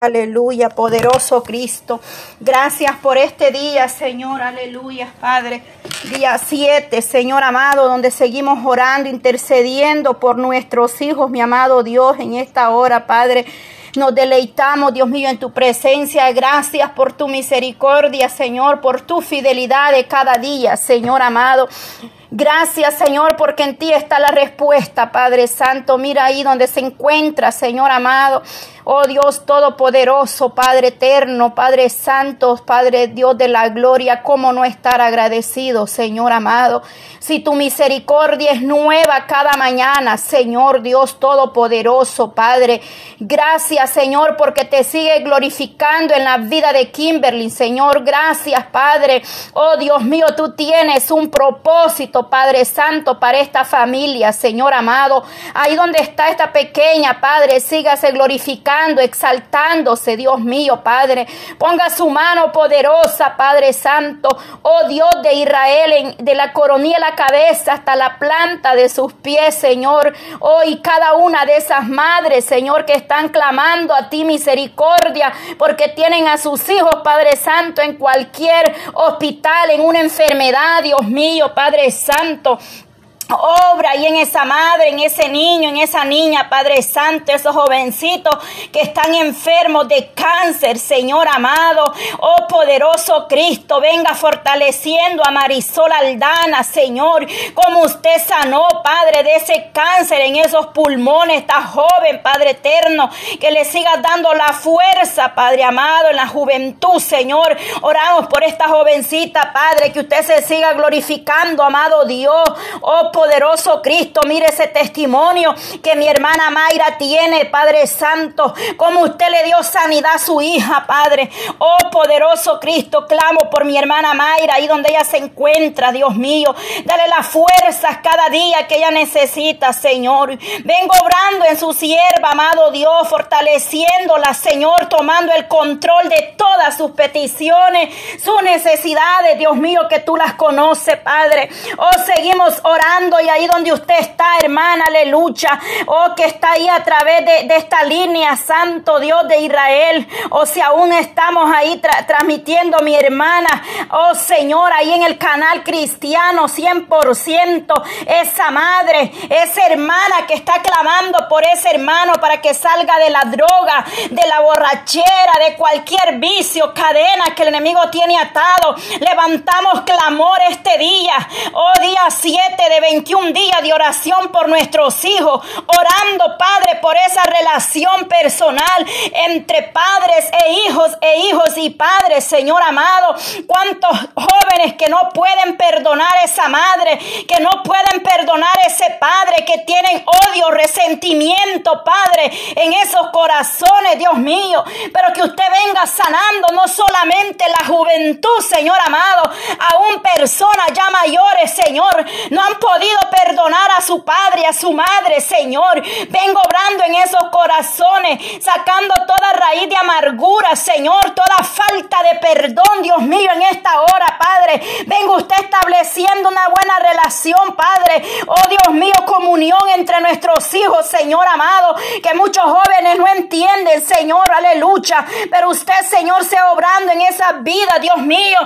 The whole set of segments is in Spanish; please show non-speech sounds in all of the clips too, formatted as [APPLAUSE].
Aleluya, poderoso Cristo. Gracias por este día, Señor. Aleluya, Padre. Día 7, Señor amado, donde seguimos orando, intercediendo por nuestros hijos, mi amado Dios, en esta hora, Padre. Nos deleitamos, Dios mío, en tu presencia. Gracias por tu misericordia, Señor, por tu fidelidad de cada día, Señor amado. Gracias, Señor, porque en ti está la respuesta, Padre Santo. Mira ahí donde se encuentra, Señor amado. Oh Dios Todopoderoso, Padre Eterno, Padre Santo, Padre Dios de la Gloria, ¿cómo no estar agradecido, Señor amado? Si tu misericordia es nueva cada mañana, Señor Dios Todopoderoso, Padre. Gracias, Señor, porque te sigue glorificando en la vida de Kimberly, Señor. Gracias, Padre. Oh Dios mío, tú tienes un propósito, Padre Santo, para esta familia, Señor amado. Ahí donde está esta pequeña, Padre, sígase glorificando exaltándose, Dios mío, Padre. Ponga su mano poderosa, Padre Santo, oh Dios de Israel, de la coronilla de la cabeza hasta la planta de sus pies, Señor. Oh, y cada una de esas madres, Señor, que están clamando a ti misericordia, porque tienen a sus hijos, Padre Santo, en cualquier hospital, en una enfermedad, Dios mío, Padre Santo. Santo. Obra ahí en esa madre, en ese niño, en esa niña, Padre Santo, esos jovencitos que están enfermos de cáncer, Señor amado. Oh poderoso Cristo, venga fortaleciendo a Marisol Aldana, Señor, como usted sanó, Padre, de ese cáncer en esos pulmones, esta joven, Padre eterno, que le siga dando la fuerza, Padre amado, en la juventud, Señor. Oramos por esta jovencita, Padre, que usted se siga glorificando, amado Dios. Oh poderoso Cristo, mire ese testimonio que mi hermana Mayra tiene, Padre Santo, como usted le dio sanidad a su hija, Padre. Oh poderoso Cristo, clamo por mi hermana Mayra, ahí donde ella se encuentra, Dios mío. Dale las fuerzas cada día que ella necesita, Señor. Vengo obrando en su sierva, amado Dios, fortaleciéndola, Señor, tomando el control de todas sus peticiones, sus necesidades, Dios mío, que tú las conoces, Padre. Oh, seguimos orando y ahí donde usted está, hermana, aleluya. Oh, que está ahí a través de, esta línea, Santo Dios de Israel. O si aún estamos ahí transmitiendo, mi hermana. Oh, Señor, ahí en el canal cristiano, 100%. Esa madre, esa hermana que está clamando por ese hermano para que salga de la droga, de la borrachera, de cualquier vicio, cadena que el enemigo tiene atado. Levantamos clamor este día. Oh, día 7 de 21 días de oración por nuestros hijos, orando, Padre, por esa relación personal entre padres e hijos e hijos y padres, Señor amado. Cuántos jóvenes que no pueden perdonar a esa madre, que no pueden perdonar a ese padre, que tienen odio, resentimiento, Padre, en esos corazones, Dios mío. Pero que usted venga sanando no solamente la juventud, Señor amado, aún personas ya mayores, Señor, no han podido perdonar a su padre, a su madre, Señor. Vengo obrando en esos corazones, sacando toda raíz de amargura, Señor, toda falta de perdón, Dios mío, en esta hora, Padre. Vengo usted estableciendo una buena relación, Padre. Oh Dios mío, comunión entre nuestros hijos, Señor amado, que muchos jóvenes no entienden, Señor, aleluya. Pero usted, Señor, se obrando en esa vida, Dios mío.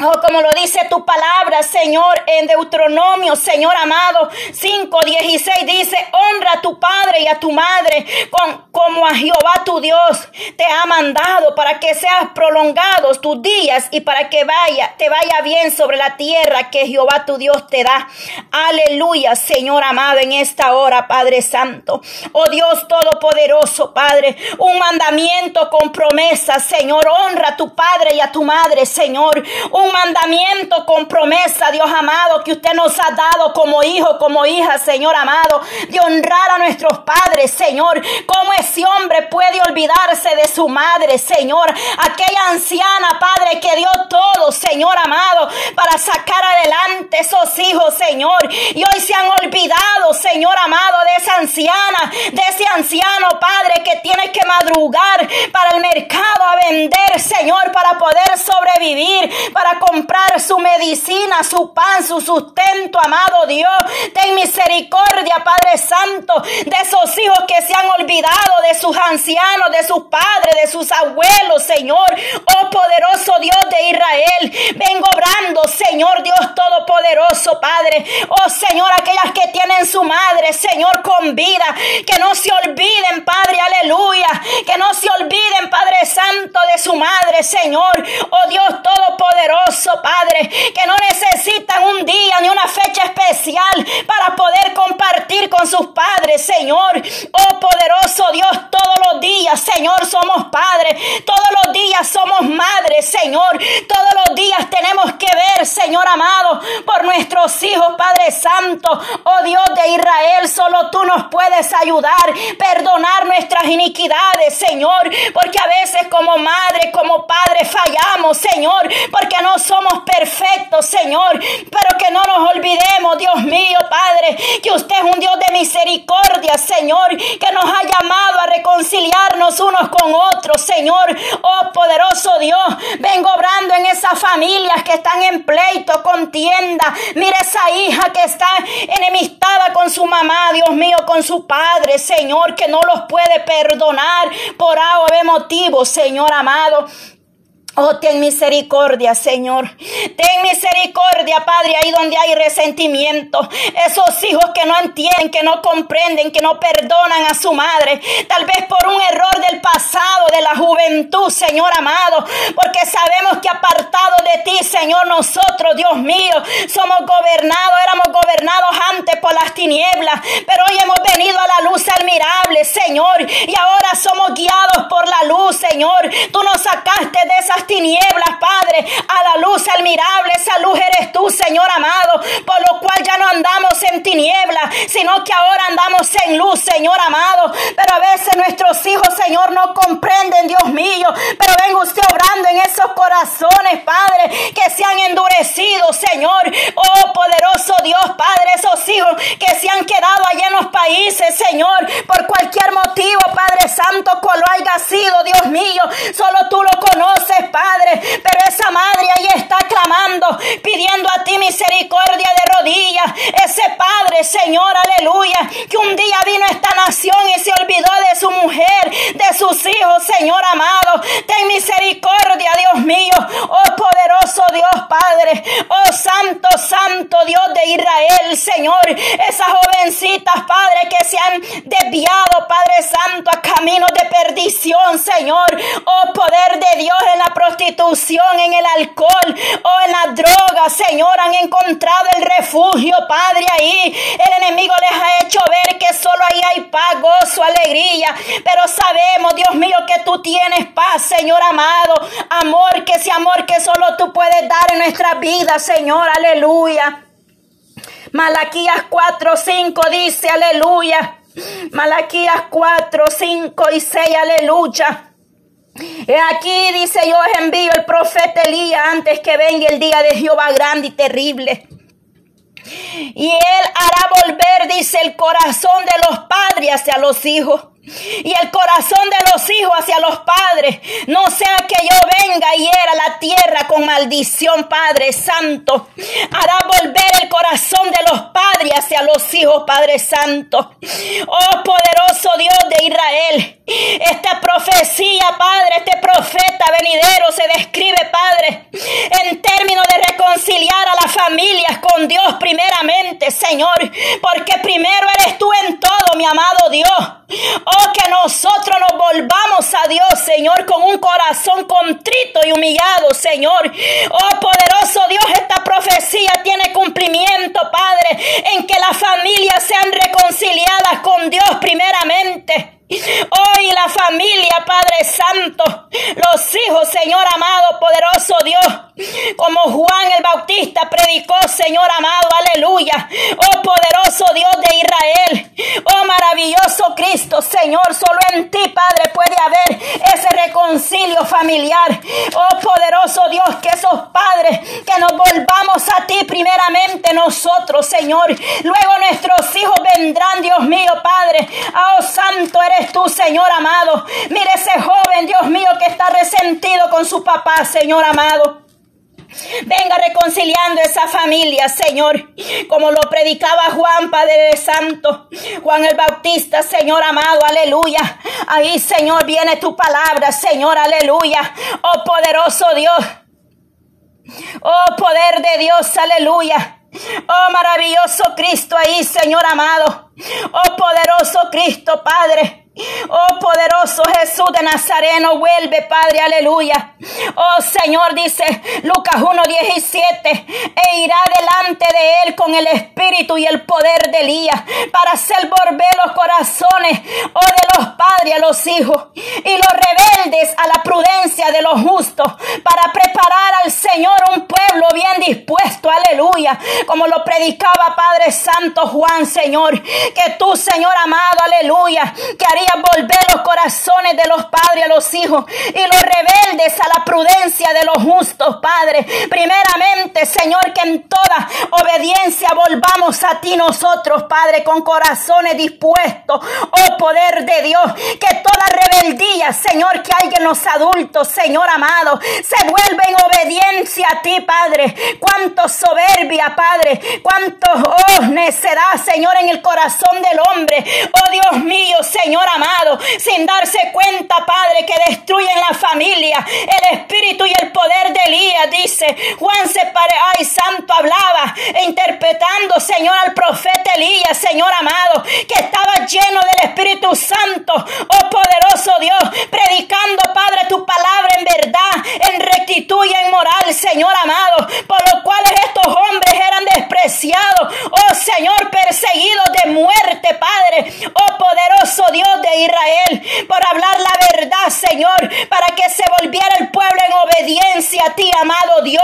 Oh, como lo dice tu palabra, Señor, en Deuteronomio, Señor amado, 5, 16 dice, honra a tu padre y a tu madre con, como a Jehová tu Dios te ha mandado para que seas prolongados tus días y para que vaya, te vaya bien sobre la tierra que Jehová tu Dios te da. Aleluya, Señor amado, en esta hora, Padre Santo. Oh Dios Todopoderoso, Padre, un mandamiento con promesa, Señor, honra a tu padre y a tu madre, Señor. Mandamiento con promesa, Dios amado, que usted nos ha dado como hijo, como hija, Señor amado, de honrar a nuestros padres, Señor. ¿Cómo ese hombre puede olvidarse de su madre, Señor? Aquella anciana, Padre, que dio todo, Señor amado, para sacar adelante esos hijos, Señor. Y hoy se han olvidado, Señor amado, de esa anciana, de ese anciano, Padre, que tiene madrugar para el mercado a vender, Señor, para poder sobrevivir, para comprar su medicina, su pan, su sustento, amado Dios. Ten misericordia, Padre Santo, de esos hijos que se han olvidado de sus ancianos, de sus padres, de sus abuelos, Señor. Oh poderoso Dios de Israel, vengo obrando, Señor Dios Todopoderoso, Padre. Oh Señor, aquellas que tienen su madre, Señor, con vida, que no se olviden, Padre, aleluya, que no se olviden, Padre Santo, de su madre, Señor. Oh Dios Todopoderoso, Padre, que no necesitan un día ni una fecha especial para poder compartir con sus padres, Señor. Oh poderoso Dios, todos los días, Señor, somos padres, todos los días somos madres, Señor. Todos los días tenemos que ver, Señor amado, por nuestros hijos, Padre Santo. Oh Dios de Israel, solo tú nos puedes ayudar, perdonar nuestras iniquidades, Señor, porque a veces como madre, como padre fallamos, Señor, porque no somos perfectos, Señor, pero que no nos olvidemos, Dios mío, Padre, que usted es un Dios de misericordia, Señor, que nos ha llamado a reconciliarnos unos con otros, Señor. Oh poderoso Dios, vengo obrando en esas familias que están en pleito, contienda. Mira esa hija que está enemistada con su mamá, Dios mío, con su padre, Señor, que no los puede perdonar por A o motivo, Señor amado. Oh, ten misericordia, Señor. Ten misericordia, Padre, ahí donde hay resentimiento. Esos hijos que no entienden, que no comprenden, que no perdonan a su madre. Tal vez por un error del pasado, de la juventud, Señor amado. Porque sabemos que apartado de ti, Señor, nosotros, Dios mío, somos gobernados, éramos gobernados por las tinieblas. Pero hoy hemos venido a la luz admirable, Señor. Y ahora somos guiados por la luz, Señor. Tú nos sacaste de esas tinieblas, Padre, a la luz admirable. Esa luz eres tú, Señor amado, por lo cual ya no andamos en tinieblas, sino que ahora andamos en luz, Señor amado. Pero a veces nuestros hijos, Señor, no comprenden, Dios mío. Pero venga usted obrando en esos corazones, Padre, que se han endurecido, Señor. Oh, poderoso Dios, Padre, esos hijos que se han quedado allá en los países, Señor, por cualquier motivo, Padre Santo, cual lo haya sido, Dios mío. Solo tú lo conoces, Padre. Pero esa madre ahí está clamando, pidiendo a ti misericordia de rodillas. Ese Padre, Señor, aleluya, que un día vino a esta nación y se olvidó de su mujer, de sus hijos, Señor amado. Ten misericordia, Dios mío. Oh poderoso Dios, Padre. Oh santo, santo Dios de Israel, Señor. Esas jovencitas, Padre, que se han desviado, Padre Santo, a caminos de perdición, Señor. Oh poder de Dios en la prostitución, en el alcohol o en la droga, Señor, han encontrado el refugio, Padre, ahí. El enemigo les ha hecho ver que solo ahí hay paz, gozo, alegría. Pero sabemos, Dios mío, que tú tienes paz, Señor amado. Amor, que ese amor que solo tú puedes dar en nuestra vida, Señor, aleluya. Malaquías 4, 5 dice, aleluya. Malaquías 4, 5 y 6, aleluya. He aquí dice yo envío el profeta Elías antes que venga el día de Jehová grande y terrible. Y él hará volver, dice, el corazón de los padres hacia los hijos y el corazón de los hijos hacia los padres. No sea que yo venga y era la tierra maldición, Padre Santo. Hará volver corazón de los padres hacia los hijos, Padre Santo. Oh poderoso Dios de Israel. Esta profecía, Padre, este profeta venidero se describe, Padre, en términos de reconciliar a las familias con Dios primeramente, Señor. Porque primero eres tú en todo, mi amado Dios. Oh, que nosotros nos volvamos a Dios, Señor, con un corazón contrito y humillado, Señor. Oh, poderoso Dios, esta profecía tiene cumplimiento, Padre, en que las familias sean reconciliadas con Dios primeramente. Hoy la familia, Padre Santo, los hijos, Señor amado, poderoso Dios, como Juan el Bautista predicó, Señor amado, aleluya. Oh poderoso Dios de Israel, oh maravilloso Cristo, Señor, solo en ti, Padre, puede haber ese reconcilio familiar. Oh poderoso Dios, que esos padres, que nos volvamos a ti primeramente nosotros, Señor. Luego nuestros hijos vendrán, Dios mío, Padre. Oh Santo eres tú, Señor amado. Mire ese joven, Dios mío, que está resentido con su papá, Señor amado. Venga reconciliando esa familia, Señor, como lo predicaba Juan, Padre Santo, Juan el Bautista, Señor amado, aleluya. Ahí, Señor, viene tu palabra, Señor, aleluya. Oh poderoso Dios. Oh poder de Dios, aleluya. Oh maravilloso Cristo ahí, Señor amado. Oh poderoso Cristo, Padre. Oh poderoso Jesús de Nazareno, vuelve Padre, aleluya. Oh Señor, dice Lucas 1.17, e irá delante de él con el espíritu y el poder de Elías para hacer volver los corazones, oh de los padres a los hijos y los rebeldes a la prudencia de los justos para preparar al Señor un pueblo bien dispuesto, aleluya. Como lo predicaba Padre Santo Juan, Señor, que tú, Señor amado, aleluya, que haría volver los corazones de los padres a los hijos y los rebeldes a la prudencia de los justos, Padre. Primeramente, Señor, que en toda obediencia volvamos a ti nosotros, Padre, con corazones dispuestos, oh poder de Dios, que toda rebeldía, Señor, que hay en los adultos, Señor amado, se vuelva en obediencia a ti, Padre. Cuánto soberbia, Padre, cuánto, oh, necedad, Señor, en el corazón del hombre. Oh Dios mío, Señor amado, sin darse cuenta, Padre, que destruyen la familia, el espíritu y el poder de Elías, dice Juan se pare, ay, santo hablaba, e interpretando, Señor, al profeta Elías, Señor amado, que estaba lleno del Espíritu Santo, oh poderoso Dios, predicando, Padre, tu palabra en verdad, en rectitud y en moral, Señor amado, por lo cuales estos hombres eran despreciados, oh Señor, perseguidos de muerte, Padre, oh poderoso Dios de Israel, por hablar la verdad, Señor, para que se volviera el pueblo en obediencia a ti, amado Dios.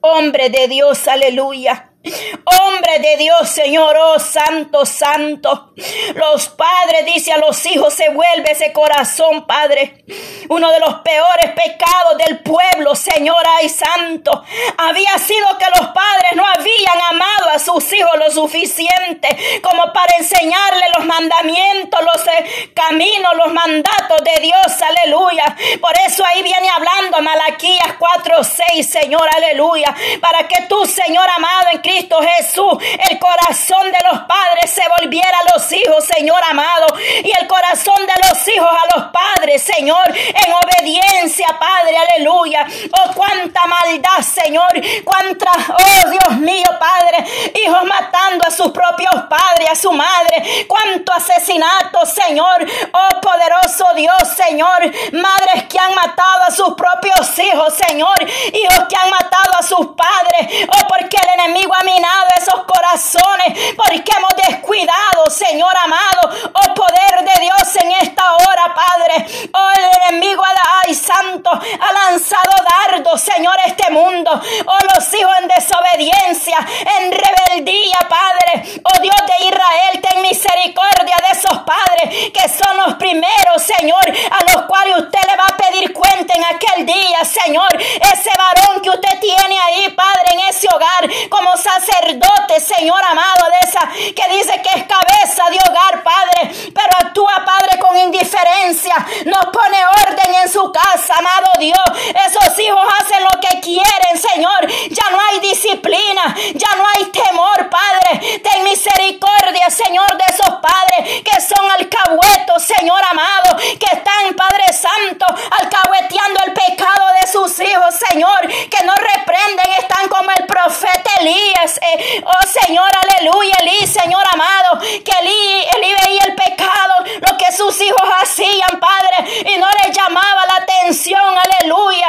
Hombre de Dios, aleluya. Hombre de Dios, Señor, oh santo, santo. Los padres, dice a los hijos, se vuelve ese corazón, Padre. Uno de los peores pecados del pueblo, Señor, ay santo. Había sido que los padres no habían amado a sus hijos lo suficiente como para enseñarle los mandamientos, los eh, caminos, los mandatos de Dios, aleluya. Por eso ahí viene hablando Malaquías 4, 6, Señor, aleluya. Para que tú, Señor amado, en Cristo Jesús, el corazón de los padres se volviera a los hijos, Señor amado, y el corazón de los hijos a los padres, Señor, en obediencia, Padre, aleluya. Oh, cuánta maldad, Señor, cuánta, oh Dios mío, Padre, hijos matando a sus propios padres, a su madre, cuánto asesinato, Señor, oh poderoso Dios, Señor, madres que han matado a sus propios hijos, Señor, hijos que han matado a sus padres, oh porque el enemigo ha minado esos corazones, porque hemos descuidado, Señor amado, oh poder de Dios en esta hora, Padre. Oh, el enemigo, ay, santo, ha lanzado dardos, Señor, este mundo. Oh, los hijos en desobediencia, en rebeldía, Padre. Oh, Dios de Israel, ten misericordia de esos padres que son los primeros, Señor, a los cuales usted le pedir cuenta en aquel día, Señor. Ese varón que usted tiene ahí, Padre, en ese hogar, como sacerdote, Señor amado, de esa que dice que es cabeza de hogar, Padre, pero actúa, Padre, con indiferencia, nos pone orden en su casa, amado Dios. Esos hijos hacen lo que quieren, Señor. Ya no hay disciplina, ya no hay temor, Padre. Ten misericordia, Señor, de esos padres que son alcahuetos, Señor amado, que están, Padre Santo, alcahueteando el pecado de sus hijos, Señor, que no reprenden, están como el profeta Elías. Eh, oh Señor, aleluya, Elí, Señor amado, que Elí, Elí veía el pecado, lo que sus hijos hacían, Padre, y no les llamaba la atención, aleluya.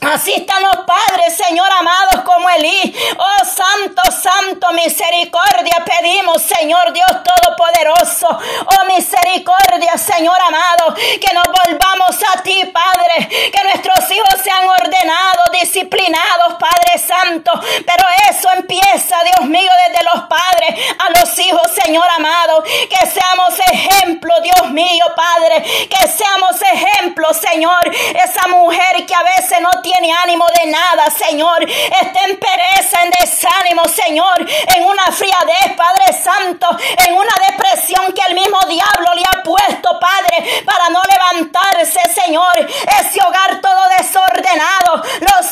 Así están los padres, Señor amados, como Elí. Oh Santo, Santo, misericordia pedimos, Señor Dios Todopoderoso. Oh misericordia, Señor amado, que nos volvamos a ti, Padre. Que nuestros hijos sean ordenados, disciplinados, Padre Santo. Pero eso empieza, Dios mío, desde los padres a los hijos, Señor amado. Que seamos ejemplo, Dios mío, Padre. Que seamos ejemplo, Señor. Esa mujer que a veces no tiene ánimo de nada, Señor. Está en pereza, en desánimo, Señor. En una friadez, Padre Santo. En una depresión que el mismo diablo le ha puesto, Padre, para no levantarse, Señor. Ese hogar todo desordenado. Los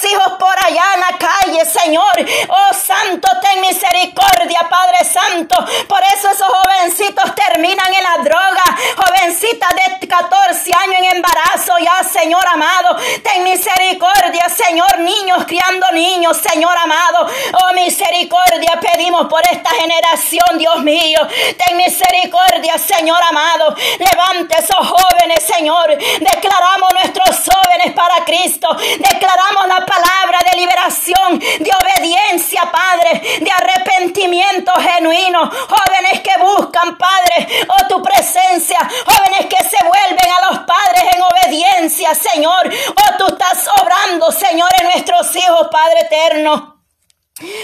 Señor. Oh Santo, ten misericordia, Padre Santo. Por eso esos jovencitos terminan en la droga. Jovencitas de 14 años en embarazo, ya, Señor amado. Ten misericordia, Señor. Niños criando niños, Señor amado. Oh misericordia, pedimos por esta generación, Dios mío. Ten misericordia, Señor amado. Levante esos jóvenes, Señor. Declaramos nuestros jóvenes para Cristo. Declaramos la palabra de liberación, de obediencia, Padre, de arrepentimiento genuino. Jóvenes que buscan, Padre, oh tu presencia. Jóvenes que se vuelven a los padres en obediencia, Señor. Oh, tú estás obrando, Señor, en nuestros hijos, Padre eterno.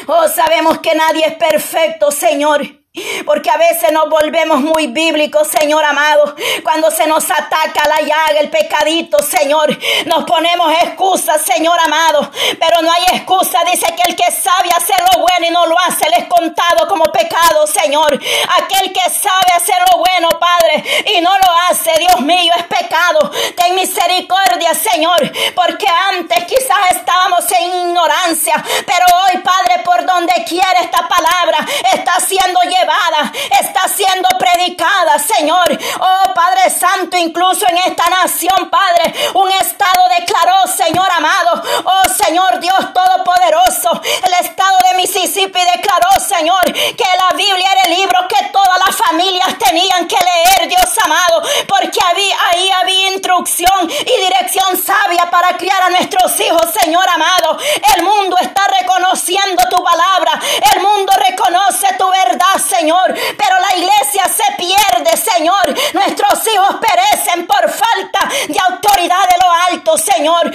Oh, sabemos que nadie es perfecto, Señor. Porque a veces nos volvemos muy bíblicos, Señor amado. Cuando se nos ataca la llaga, el pecadito, Señor, nos ponemos excusas, Señor amado. Pero no hay excusa. Dice que el que sabe hacer lo bueno y no lo hace, le es contado como pecado, Señor. Aquel que sabe hacer lo bueno, Padre, y no lo hace, Dios mío, es pecado. Ten misericordia, Señor. Porque antes quizás estábamos en ignorancia. Pero donde quiera esta palabra está siendo llevada está siendo predicada, Señor. Oh Padre Santo, incluso en esta nación, Padre, un estado declaró, Señor amado, oh Señor Dios Todopoderoso, el estado de Mississippi declaró, Señor, que la Biblia era el libro que todas las familias tenían que leer, Dios amado, porque había, ahí había instrucción y dirección sabia para criar a nuestros hijos, Señor amado. El mundo está reconociendo tu palabra, el mundo reconoce tu verdad, Señor. Pero la iglesia se pierde, Señor. Nuestros hijos perecen por falta de autoridad de lo alto, Señor.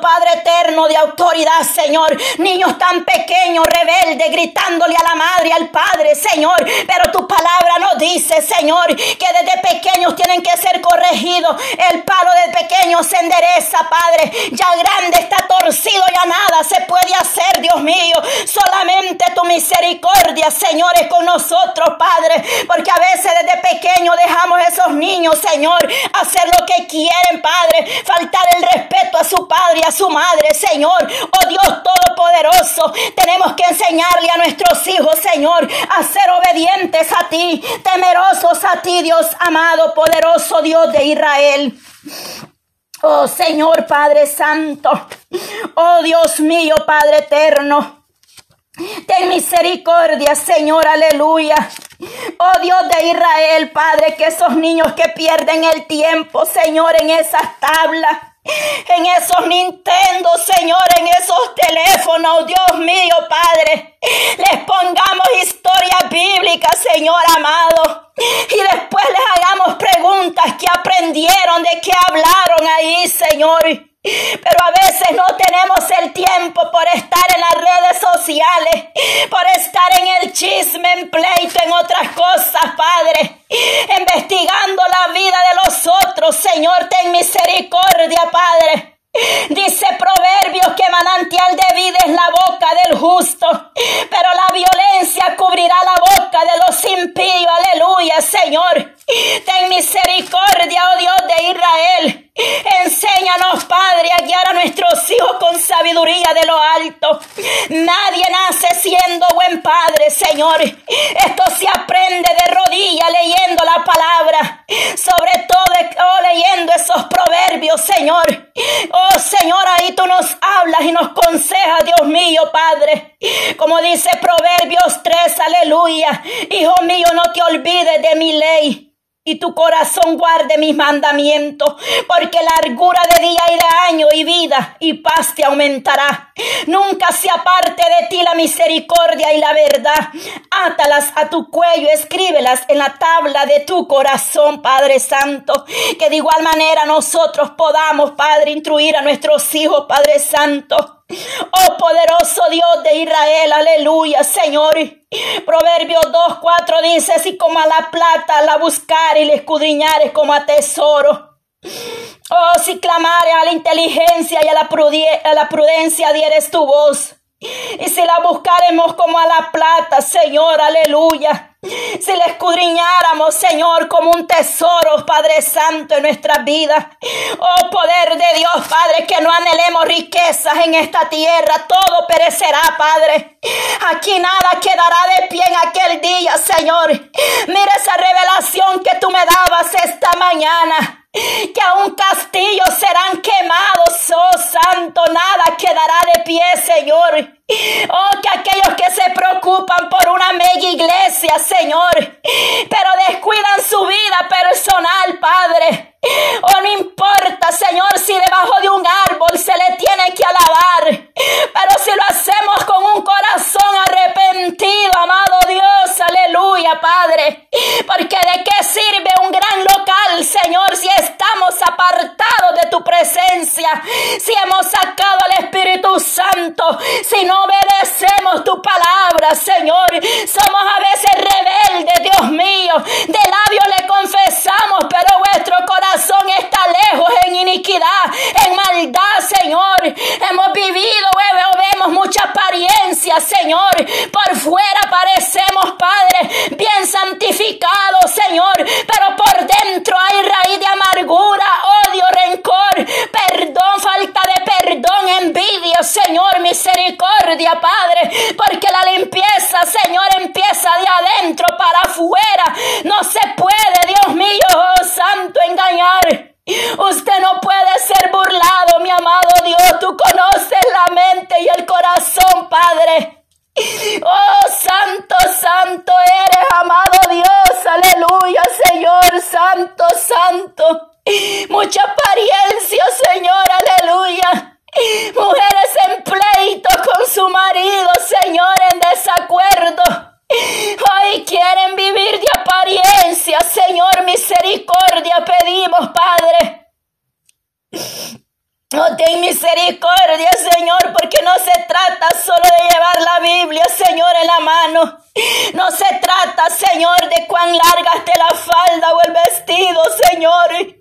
Padre eterno, de autoridad, Señor. Niños tan pequeños, rebeldes, gritándole a la madre, al padre, Señor. Pero tu palabra nos dice, Señor, que desde pequeños tienen que ser corregidos. El palo de pequeño se endereza, Padre. Ya grande está torcido, ya nada se puede hacer, Dios mío. Solamente tu misericordia misericordia, señores con nosotros, Padre, porque a veces desde pequeño dejamos a esos niños, Señor, hacer lo que quieren, Padre, faltar el respeto a su padre a su madre, Señor. Oh Dios Todopoderoso, tenemos que enseñarle a nuestros hijos, Señor, a ser obedientes a ti, temerosos a ti, Dios amado, poderoso Dios de Israel. Oh Señor Padre Santo, oh Dios mío Padre eterno. Ten misericordia, Señor, aleluya. Oh Dios de Israel, Padre, que esos niños que pierden el tiempo, Señor, en esas tablas, en esos Nintendo, Señor, en esos teléfonos, Dios mío, Padre, les pongamos historias bíblicas, Señor amado, y después les hagamos preguntas que aprendieron, de qué hablaron ahí, Señor. Pero a veces no tenemos el tiempo por estar en las redes sociales, por estar en el chisme, en pleito, en otras cosas, Padre. Investigando la vida de los otros, Señor, ten misericordia, Padre. Dice Proverbios que manantial de vida es la boca del justo, pero la violencia cubrirá la boca de los impíos. Aleluya, Señor. Ten misericordia, oh Dios de Israel. Enséñanos, Padre, a guiar a nuestros hijos con sabiduría de lo alto. Nadie nace siendo buen padre, Señor. Esto se aprende de rodillas leyendo la palabra. Sobre todo oh, leyendo esos proverbios, Señor. Oh Señor, ahí tú nos hablas y nos consejas, Dios mío, Padre. Como dice Proverbios 3, aleluya. Hijo mío, no te olvides de mi ley y tu corazón guarde mis mandamientos, porque largura de día y de año y vida y paz te aumentará. Nunca se aparte de ti la misericordia y la verdad. Átalas a tu cuello, escríbelas en la tabla de tu corazón, Padre Santo, que de igual manera nosotros podamos, Padre, instruir a nuestros hijos, Padre Santo. Oh poderoso Dios de Israel, aleluya, Señor. Proverbios 2, 4 dice, si como a la plata la buscar y la escudriñares como a tesoro. Oh, si clamare a la inteligencia y a la, a la prudencia dieres tu voz. Y si la buscaremos como a la plata, Señor, aleluya. Si le escudriñáramos, Señor, como un tesoro, Padre Santo, en nuestras vidas. Oh poder de Dios, Padre, que no anhelemos riquezas en esta tierra, todo perecerá, Padre. Aquí nada quedará de pie en aquel día, Señor. Mira esa revelación que tú me dabas esta mañana que a un castillo serán quemados, oh santo, nada quedará de pie, Señor. Oh, que aquellos que se preocupan por una mega iglesia, Señor, pero descuidan su vida personal, Padre. Oh, no importa, Señor, si debajo de un árbol se le tiene que alabar, pero si lo hacemos con un corazón arrepentido, amado Dios, aleluya, Padre. Porque de qué sirve un gran local, Señor, si estamos apartados de tu presencia, si hemos sacado al Espíritu Santo, si no obedecemos tu palabra, Señor. Somos a veces rebeldes, Dios mío. De labios le confesamos, pero vuestro corazón está lejos en iniquidad, en maldad, Señor. Hemos vivido, vemos mucha apariencia, Señor. Por fuera parecemos, Padre, bien santificados, Señor. Pero por dentro hay raíz de amargura, odio, rencor, perdón, falta de perdón, envidia, Señor, misericordia Padre, porque la limpieza, Señor, empieza de adentro para afuera. No se puede, Dios mío, oh Santo, engañar. Usted no puede ser burlado, mi amado Dios. Tú conoces la mente y el corazón, Padre. Oh, santo, santo eres, amado Dios. Aleluya, Señor, santo, santo. Mucha apariencia, Señor, aleluya. Mujeres en pleito con su marido, Señor, en desacuerdo. Hoy quieren vivir de apariencia, Señor, misericordia pedimos, Padre. No ten misericordia, Señor, porque no se trata solo de llevar la Biblia, Señor, en la mano. No se trata, Señor, de cuán larga esté la falda o el vestido, Señor.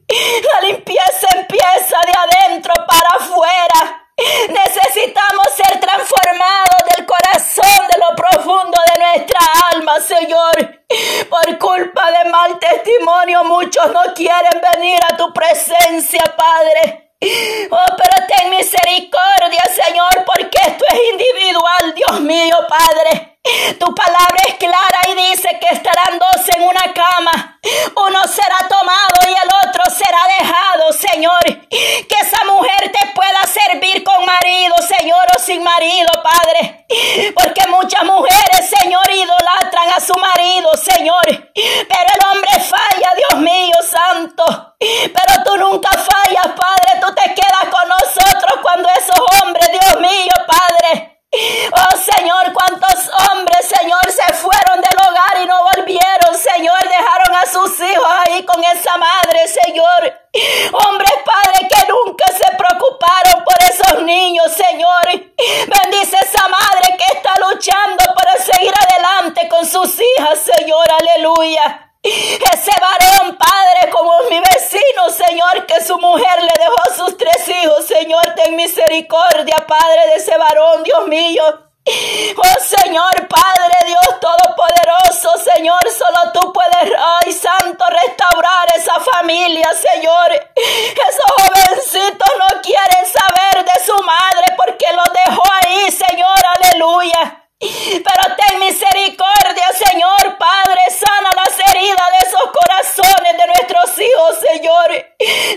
La limpieza empieza de adentro para afuera. Necesitamos ser transformados del corazón, de lo profundo de nuestra alma, Señor. Por culpa de mal testimonio, muchos no quieren venir a tu presencia, Padre. Oh, pero ten misericordia, Señor, porque esto es individual, Dios mío, Padre. Tu palabra es clara y dice que estarán dos en una cama. Uno será tomado y el otro será dejado, Señor. Que esa mujer te pueda servir con marido, Señor, o sin marido, Padre. Porque muchas mujeres, Señor, idolatran a su marido, Señor. Pero el hombre falla, Dios mío, santo. Pero tú nunca fallas, Padre. Tú te quedas con nosotros cuando esos hombres, Dios mío, Padre. Oh Señor, cuántos hombres, Señor, se fueron del hogar y no volvieron, Señor, dejaron a sus hijos ahí con esa madre, Señor. Hombres, Padre, que nunca se preocuparon por esos niños, Señor. Bendice esa madre que está luchando para seguir adelante con sus hijas, Señor, aleluya. Ese varón, Padre, como mi vecino, Señor, que su mujer le dejó a sus tres hijos, Señor, ten misericordia, Padre, de ese varón, Dios mío. Oh Señor, Padre Dios Todopoderoso, Señor, solo tú puedes, ay Santo, restaurar esa familia, Señor. Esos jovencitos no quieren saber de su madre porque los dejó ahí, Señor, aleluya. Pero ten misericordia, Señor Padre, sana las heridas de esos corazones de nuestros hijos, Señor.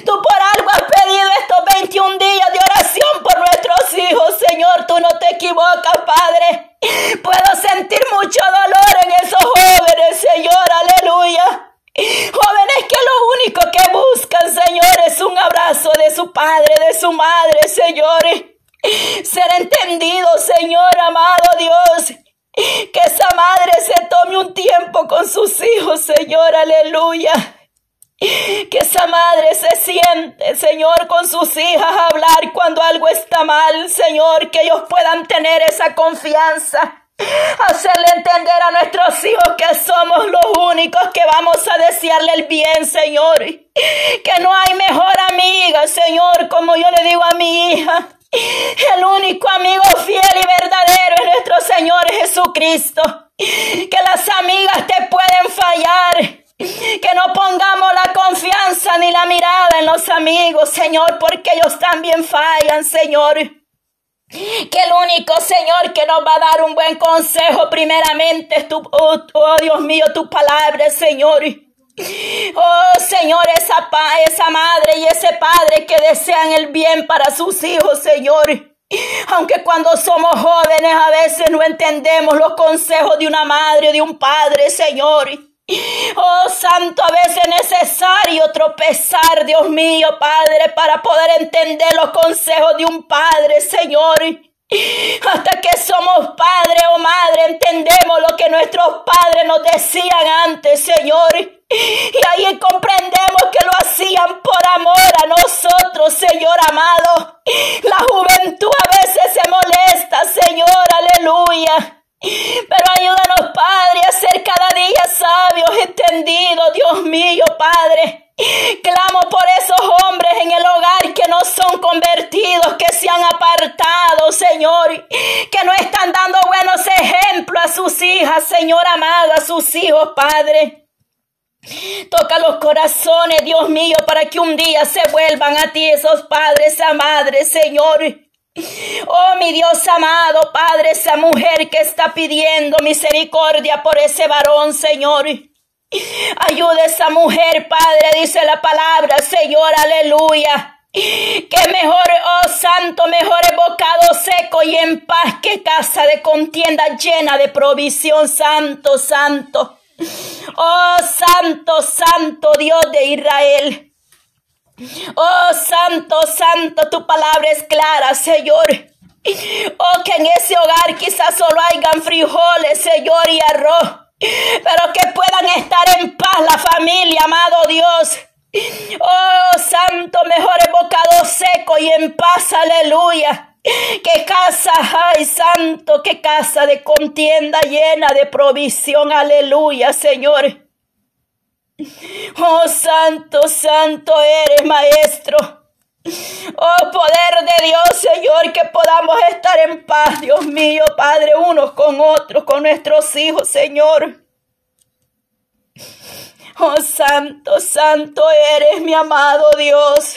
Tú por algo has pedido estos 21 días de oración por nuestros hijos, Señor. Tú no te equivocas, Padre. Puedo sentir mucho dolor en esos jóvenes, Señor, aleluya. Jóvenes que lo único que buscan, Señor, es un abrazo de su padre, de su madre, Señor. Ser entendido, Señor amado Dios. Que esa madre se tome un tiempo con sus hijos, Señor, aleluya. Que esa madre se siente, Señor, con sus hijas a hablar cuando algo está mal, Señor, que ellos puedan tener esa confianza. Hacerle entender a nuestros hijos que somos los únicos que vamos a desearle el bien, Señor. Que no hay mejor amiga, Señor, como yo le digo a mi hija. El único amigo fiel y verdadero es nuestro Señor Jesucristo. Que las amigas te pueden fallar. Que no pongamos la confianza ni la mirada en los amigos, Señor, porque ellos también fallan, Señor. Que el único Señor que nos va a dar un buen consejo primeramente es tu, oh, oh, Dios mío, tu palabra, Señor. Oh Señor, esa, esa madre y ese padre que desean el bien para sus hijos, Señor. Aunque cuando somos jóvenes a veces no entendemos los consejos de una madre, de un padre, Señor. Oh Santo, a veces es necesario tropezar, Dios mío, Padre, para poder entender los consejos de un Padre, Señor. Hasta que somos padre o madre, entendemos lo que nuestros padres nos decían antes, Señor. Y ahí comprendemos que lo hacían por amor a nosotros, Señor amado. La juventud a veces se molesta, Señor, aleluya. Pero ayúdanos, Padre, a día sabios, entendidos, Dios mío, Padre. Clamo por esos hombres en el hogar que no son convertidos, que se han apartado, Señor, que no están dando buenos ejemplos a sus hijas, Señor amado, a sus hijos, Padre. Toca los corazones, Dios mío, para que un día se vuelvan a ti esos padres, a madres, Señor. Oh, mi Dios amado, Padre, esa mujer que está pidiendo misericordia por ese varón, Señor. Ayuda a esa mujer, Padre, dice la palabra, Señor, aleluya. Que mejor, oh santo, mejor es bocado seco y en paz que casa de contienda llena de provisión, santo, santo. Oh santo, santo Dios de Israel. Oh, santo, santo, tu palabra es clara, Señor. Oh, que en ese hogar quizás solo hayan frijoles, Señor, y arroz. Pero que puedan estar en paz la familia, amado Dios. Oh, santo, mejor el bocado seco y en paz, aleluya. Que casa, ay, santo, que casa de contienda llena de provisión, aleluya, Señor. Oh, santo, santo eres, maestro. Oh, poder de Dios, Señor, que podamos estar en paz, Dios mío, Padre, unos con otros, con nuestros hijos, Señor. Oh, santo, santo eres, mi amado Dios.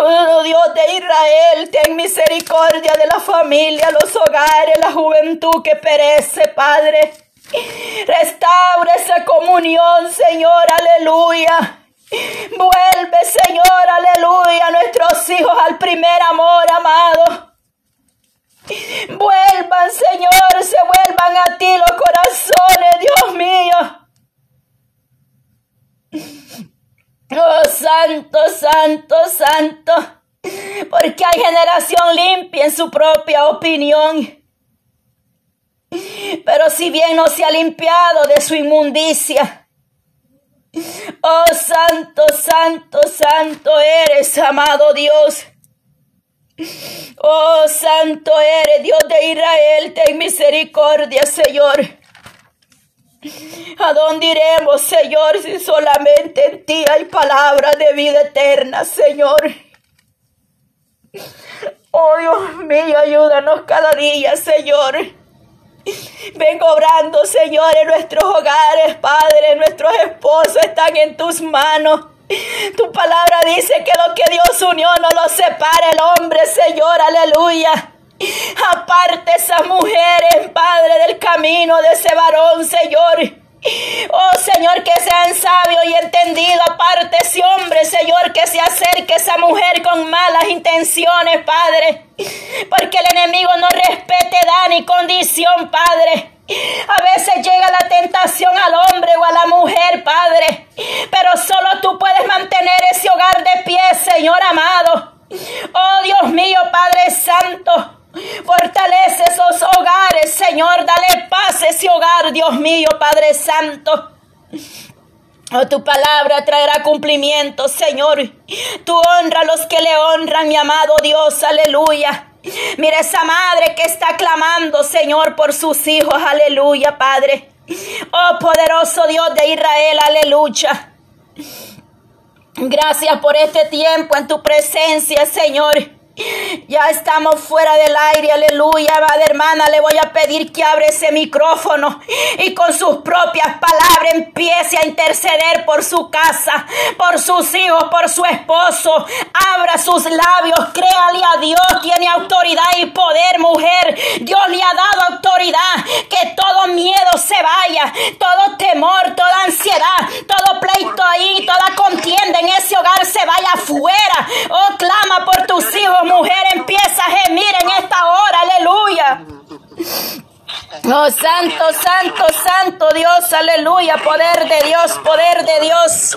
Oh, Dios de Israel, ten misericordia de la familia, los hogares, la juventud que perece, Padre. Restaura esa comunión, Señor, aleluya. Vuelve, Señor, aleluya, nuestros hijos al primer amor, amado. Vuelvan, Señor, se vuelvan a ti los corazones, Dios mío. Oh, santo, santo, santo. Porque hay generación limpia en su propia opinión. Pero si bien no se ha limpiado de su inmundicia, oh santo, santo, santo eres, amado Dios. Oh santo eres, Dios de Israel, ten misericordia, Señor. ¿A dónde iremos, Señor, si solamente en ti hay palabras de vida eterna, Señor? Oh Dios mío, ayúdanos cada día, Señor. [LAUGHS] Vengo obrando, Señor, en nuestros hogares, Padre, nuestros esposos están en tus manos. Tu palabra dice que lo que Dios unió no lo separa el hombre, Señor, aleluya. Aparte esas mujeres, Padre, del camino de ese varón, Señor. Oh Señor, que sean sabios y entendidos. Aparte ese hombre, Señor, que se acerque esa mujer con malas intenciones, Padre. Porque el enemigo no respete edad ni condición, Padre. A veces llega la tentación al hombre o a la mujer, Padre. Pero solo tú puedes mantener ese hogar de pie, Señor amado. Oh Dios mío, Padre Santo. Fortalece esos hogares, Señor. Dale paz a ese hogar, Dios mío, Padre Santo. Oh, tu palabra traerá cumplimiento, Señor. Tu honra a los que le honran, mi amado Dios. Aleluya. Mira esa madre que está clamando, Señor, por sus hijos. Aleluya, Padre. Oh, poderoso Dios de Israel. Aleluya. Gracias por este tiempo en tu presencia, Señor. Ya estamos fuera del aire, aleluya, amada hermana. Le voy a pedir que abra ese micrófono y con sus propias palabras empiece a interceder por su casa, por sus hijos, por su esposo. Abra sus labios, créale a Dios, tiene autoridad y poder, mujer. Dios le ha dado autoridad, que todo miedo se vaya, todo temor, toda ansiedad, todo pleito ahí, toda contienda en ese hogar se vaya afuera. Oh, clama por tus hijos, mujer, empieza a gemir en esta hora, aleluya. Oh, santo, santo, santo Dios, aleluya, poder de Dios, poder de Dios.